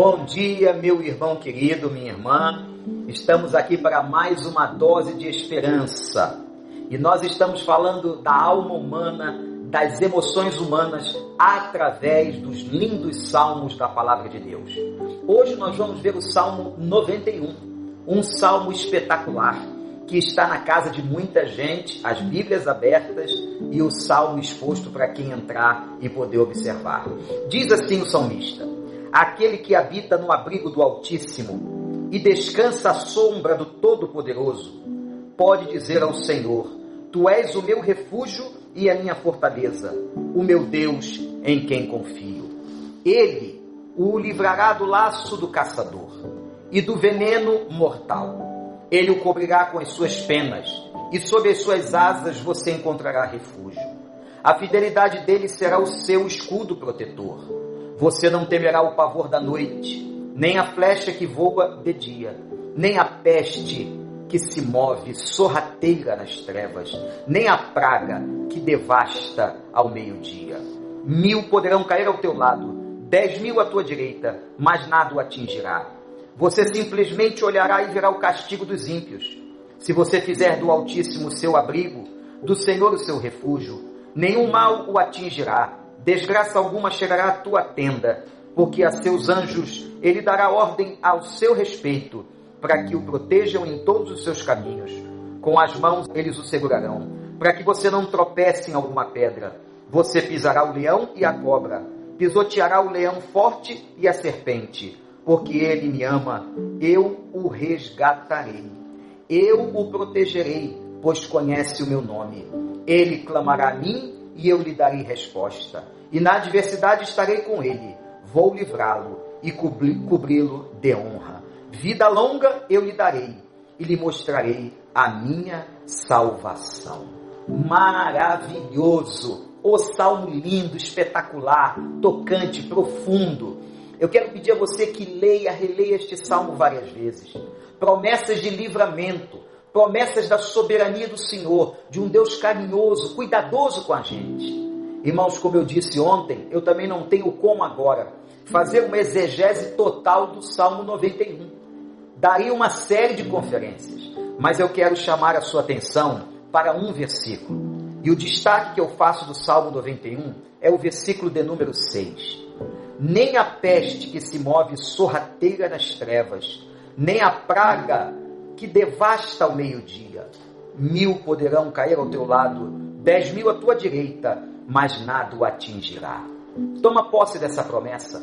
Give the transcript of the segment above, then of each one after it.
Bom dia, meu irmão querido, minha irmã. Estamos aqui para mais uma dose de esperança. E nós estamos falando da alma humana, das emoções humanas, através dos lindos salmos da palavra de Deus. Hoje nós vamos ver o Salmo 91, um salmo espetacular que está na casa de muita gente, as Bíblias abertas e o salmo exposto para quem entrar e poder observar. Diz assim o salmista: Aquele que habita no abrigo do Altíssimo e descansa à sombra do Todo-Poderoso, pode dizer ao Senhor: Tu és o meu refúgio e a minha fortaleza, o meu Deus em quem confio. Ele o livrará do laço do caçador e do veneno mortal ele o cobrirá com as suas penas, e sob as suas asas você encontrará refúgio. A fidelidade dele será o seu escudo protetor. Você não temerá o pavor da noite, nem a flecha que voa de dia, nem a peste que se move sorrateira nas trevas, nem a praga que devasta ao meio-dia. Mil poderão cair ao teu lado, dez mil à tua direita, mas nada o atingirá você simplesmente olhará e verá o castigo dos ímpios. Se você fizer do Altíssimo seu abrigo, do Senhor o seu refúgio, nenhum mal o atingirá, desgraça alguma chegará à tua tenda, porque a seus anjos ele dará ordem ao seu respeito, para que o protejam em todos os seus caminhos. Com as mãos eles o segurarão, para que você não tropece em alguma pedra. Você pisará o leão e a cobra, pisoteará o leão forte e a serpente porque ele me ama, eu o resgatarei. Eu o protegerei, pois conhece o meu nome. Ele clamará a mim e eu lhe darei resposta. E na adversidade estarei com ele. Vou livrá-lo e cobri-lo de honra. Vida longa eu lhe darei e lhe mostrarei a minha salvação. Maravilhoso! O salmo lindo, espetacular, tocante, profundo eu quero pedir a você que leia, releia este salmo várias vezes. Promessas de livramento, promessas da soberania do Senhor, de um Deus carinhoso, cuidadoso com a gente. Irmãos, como eu disse ontem, eu também não tenho como agora fazer uma exegese total do Salmo 91. Daria uma série de conferências, mas eu quero chamar a sua atenção para um versículo. E o destaque que eu faço do Salmo 91 é o versículo de número 6 nem a peste que se move sorrateira nas trevas, nem a praga que devasta ao meio-dia. Mil poderão cair ao teu lado, dez mil à tua direita, mas nada o atingirá. Toma posse dessa promessa.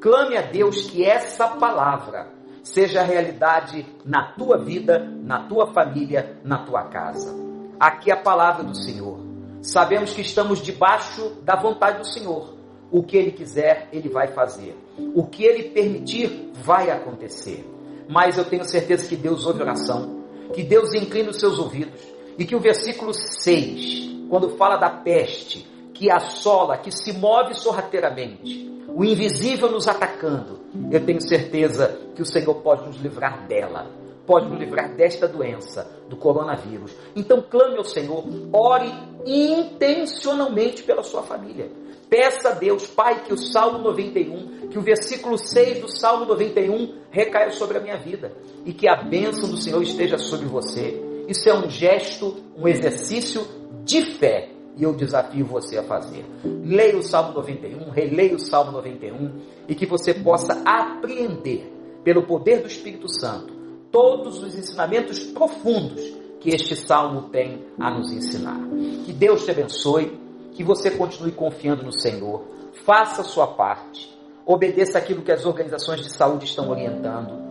Clame a Deus que essa palavra seja realidade na tua vida, na tua família, na tua casa. Aqui é a palavra do Senhor. Sabemos que estamos debaixo da vontade do Senhor. O que ele quiser, ele vai fazer. O que ele permitir, vai acontecer. Mas eu tenho certeza que Deus ouve oração, que Deus inclina os seus ouvidos, e que o versículo 6, quando fala da peste, que assola, que se move sorrateiramente, o invisível nos atacando, eu tenho certeza que o Senhor pode nos livrar dela, pode nos livrar desta doença, do coronavírus. Então clame ao Senhor, ore intencionalmente pela sua família. Peça a Deus, Pai, que o Salmo 91, que o versículo 6 do Salmo 91 recaia sobre a minha vida e que a bênção do Senhor esteja sobre você. Isso é um gesto, um exercício de fé e eu desafio você a fazer. Leia o Salmo 91, releia o Salmo 91 e que você possa apreender, pelo poder do Espírito Santo, todos os ensinamentos profundos que este salmo tem a nos ensinar. Que Deus te abençoe que você continue confiando no Senhor, faça a sua parte, obedeça aquilo que as organizações de saúde estão orientando.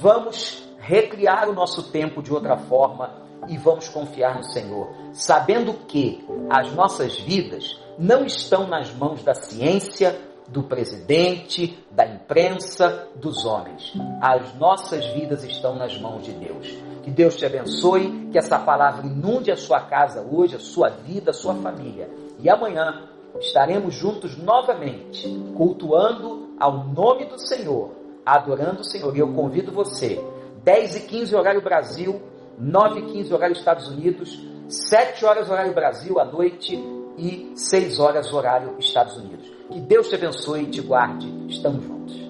Vamos recriar o nosso tempo de outra forma e vamos confiar no Senhor, sabendo que as nossas vidas não estão nas mãos da ciência, do presidente, da imprensa, dos homens. As nossas vidas estão nas mãos de Deus. Que Deus te abençoe, que essa palavra inunde a sua casa hoje, a sua vida, a sua família e amanhã estaremos juntos novamente, cultuando ao nome do Senhor, adorando o Senhor. E eu convido você, 10 e 15 horário Brasil, 9 e 15 horário Estados Unidos, 7 horas horário Brasil à noite e 6 horas horário Estados Unidos. Que Deus te abençoe e te guarde. Estamos juntos.